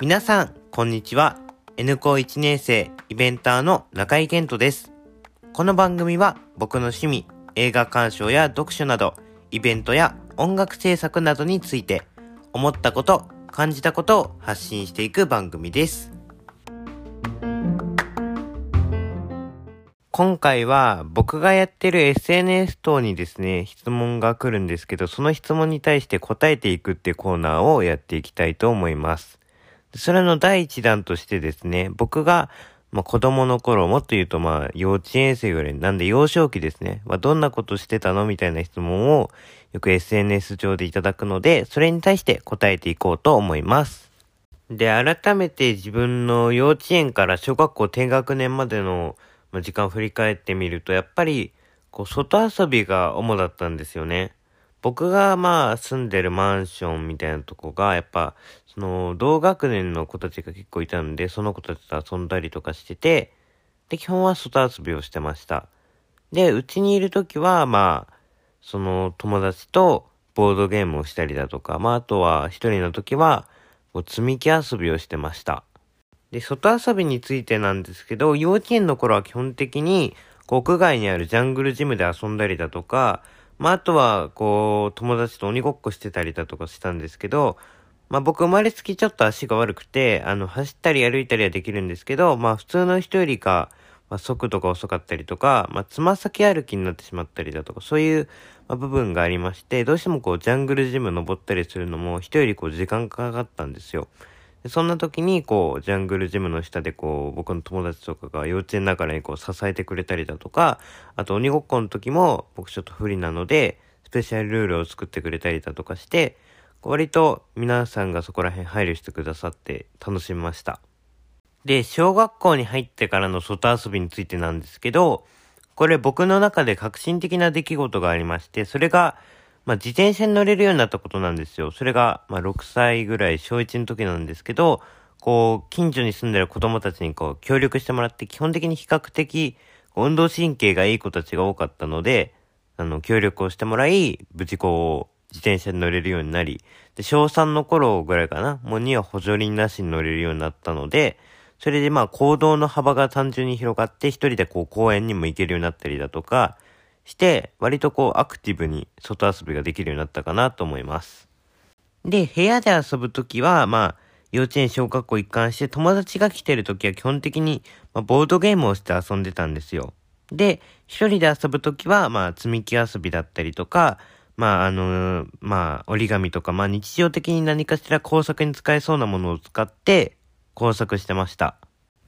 皆さん、こんにちは。N 高1年生イベンターの中井健人です。この番組は僕の趣味、映画鑑賞や読書など、イベントや音楽制作などについて、思ったこと、感じたことを発信していく番組です。今回は僕がやってる SNS 等にですね、質問が来るんですけど、その質問に対して答えていくってコーナーをやっていきたいと思います。それの第一弾としてですね、僕が、まあ、子供の頃、もっと言うとまあ幼稚園生ぐらい、なんで幼少期ですね、まあ、どんなことしてたの？みたいな質問をよく SNS 上でいただくので、それに対して答えていこうと思います。で、改めて自分の幼稚園から小学校低学年までのま時間を振り返ってみると、やっぱり、こう、外遊びが主だったんですよね。僕がまあ住んでるマンションみたいなとこが、やっぱ、その、同学年の子たちが結構いたんで、その子たちと遊んだりとかしてて、で、基本は外遊びをしてました。で、うちにいるときは、まあ、その友達とボードゲームをしたりだとか、まあ、あとは一人のときは、積み木遊びをしてました。で、外遊びについてなんですけど、幼稚園の頃は基本的に、屋外にあるジャングルジムで遊んだりだとか、まあ、あとは、こう、友達と鬼ごっこしてたりだとかしたんですけど、まあ、僕生まれつきちょっと足が悪くて、あの、走ったり歩いたりはできるんですけど、まあ、普通の人よりか、まあ、速度が遅かったりとか、まあ、つま先歩きになってしまったりだとか、そういう、まあ、部分がありまして、どうしてもこう、ジャングルジム登ったりするのも、人よりこう、時間かかったんですよ。そんな時に、こう、ジャングルジムの下で、こう、僕の友達とかが幼稚園ながらにこう、支えてくれたりだとか、あと、鬼ごっこの時も、僕ちょっと不利なので、スペシャルルールを作ってくれたりだとかして、割と皆さんがそこら辺配慮してくださって楽しみました。で、小学校に入ってからの外遊びについてなんですけど、これ僕の中で革新的な出来事がありまして、それが、まあ、自転車に乗れるようになったことなんですよ。それが、まあ、6歳ぐらい、小1の時なんですけど、こう、近所に住んでる子供たちにこう、協力してもらって、基本的に比較的、運動神経がいい子たちが多かったので、あの、協力をしてもらい、無事こう、自転車に乗れるようになり、で、小3の頃ぐらいかな、もうには補助輪なしに乗れるようになったので、それでまあ行動の幅が単純に広がって一人でこう公園にも行けるようになったりだとかして、割とこうアクティブに外遊びができるようになったかなと思います。で、部屋で遊ぶときは、まあ、幼稚園小学校一貫して友達が来てるときは基本的に、まあ、ボードゲームをして遊んでたんですよ。で、一人で遊ぶときは、まあ、積み木遊びだったりとか、まあ、あのー、まあ、折り紙とか、まあ、日常的に何かしら工作に使えそうなものを使って工作してました。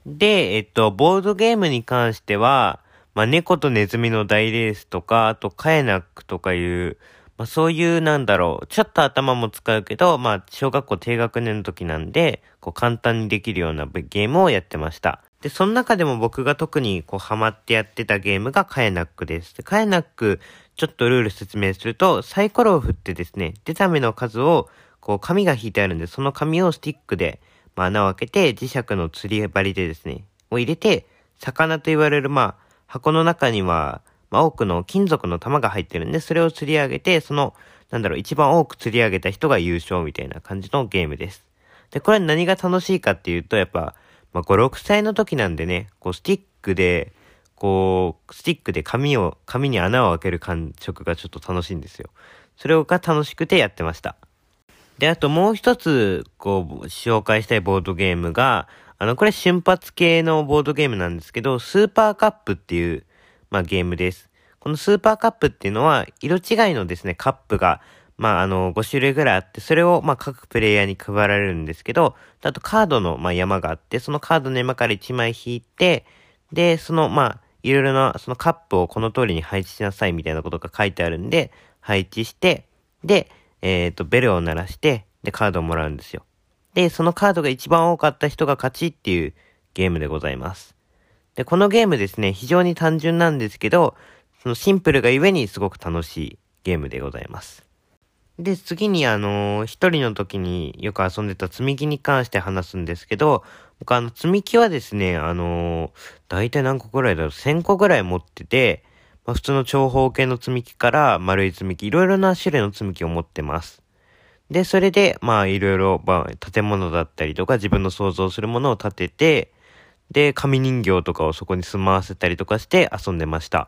で、えっと、ボードゲームに関しては、まあ、猫とネズミの大レースとか、あと、カエナックとかいう、まあ、そういう、なんだろう、ちょっと頭も使うけど、まあ、小学校低学年の時なんで、こう、簡単にできるようなゲームをやってました。で、その中でも僕が特にこうハマってやってたゲームがカエナックです。で、カエナック、ちょっとルール説明すると、サイコロを振ってですね、出た目の数を、こう紙が引いてあるんで、その紙をスティックで、まあ、穴を開けて、磁石の釣り針でですね、を入れて、魚と言われる、まあ、箱の中には、まあ、多くの金属の玉が入ってるんで、それを釣り上げて、その、なんだろう、一番多く釣り上げた人が優勝みたいな感じのゲームです。で、これ何が楽しいかっていうと、やっぱ、まあ、5、6歳の時なんでね、こう、スティックで、こう、スティックで紙を、紙に穴を開ける感触がちょっと楽しいんですよ。それが楽しくてやってました。で、あともう一つ、こう、紹介したいボードゲームが、あの、これ瞬発系のボードゲームなんですけど、スーパーカップっていう、まあ、ゲームです。このスーパーカップっていうのは、色違いのですね、カップが、まあ、あの、5種類ぐらいあって、それを、まあ、各プレイヤーに配られるんですけど、あとカードの、まあ、山があって、そのカードの山から1枚引いて、で、その、まあ、いろいろな、そのカップをこの通りに配置しなさいみたいなことが書いてあるんで、配置して、で、えっ、ー、と、ベルを鳴らして、で、カードをもらうんですよ。で、そのカードが一番多かった人が勝ちっていうゲームでございます。で、このゲームですね、非常に単純なんですけど、そのシンプルがゆえにすごく楽しいゲームでございます。で、次にあのー、一人の時によく遊んでた積み木に関して話すんですけど、僕あの積み木はですね、あのー、大体何個ぐらいだろう、1000個ぐらい持ってて、まあ、普通の長方形の積み木から丸い積み木、いろいろな種類の積み木を持ってます。で、それで、まあ、いろいろ、まあ、建物だったりとか、自分の想像するものを建てて、で、紙人形とかをそこに住まわせたりとかして遊んでました。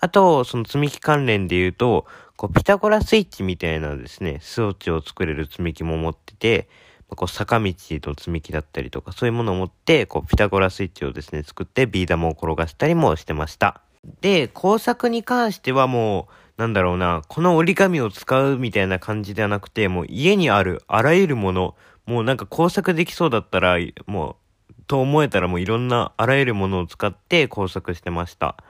あと、その積み木関連で言うと、こう、ピタゴラスイッチみたいなですね、装置を作れる積み木も持ってて、こう、坂道の積み木だったりとか、そういうものを持って、こう、ピタゴラスイッチをですね、作ってビー玉を転がしたりもしてました。で、工作に関してはもう、なんだろうな、この折り紙を使うみたいな感じではなくて、もう家にあるあらゆるもの、もうなんか工作できそうだったら、もう、と思えたらもういろんなあらゆるものを使って工作してました。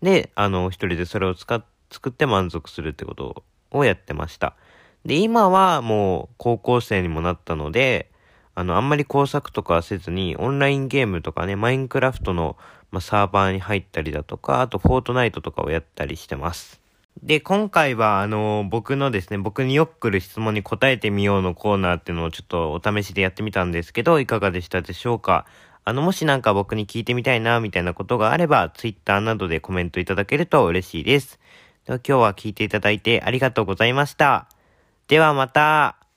で、あの、一人でそれを使っ、作って満足するってことをやってました。で、今はもう高校生にもなったので、あの、あんまり工作とかせずに、オンラインゲームとかね、マインクラフトの、まあ、サーバーに入ったりだとか、あと、フォートナイトとかをやったりしてます。で、今回は、あの、僕のですね、僕によく来る質問に答えてみようのコーナーっていうのをちょっとお試しでやってみたんですけど、いかがでしたでしょうか？あの、もしなんか僕に聞いてみたいな、みたいなことがあれば、Twitter などでコメントいただけると嬉しいです。では今日は聞いていただいてありがとうございました。ではまた。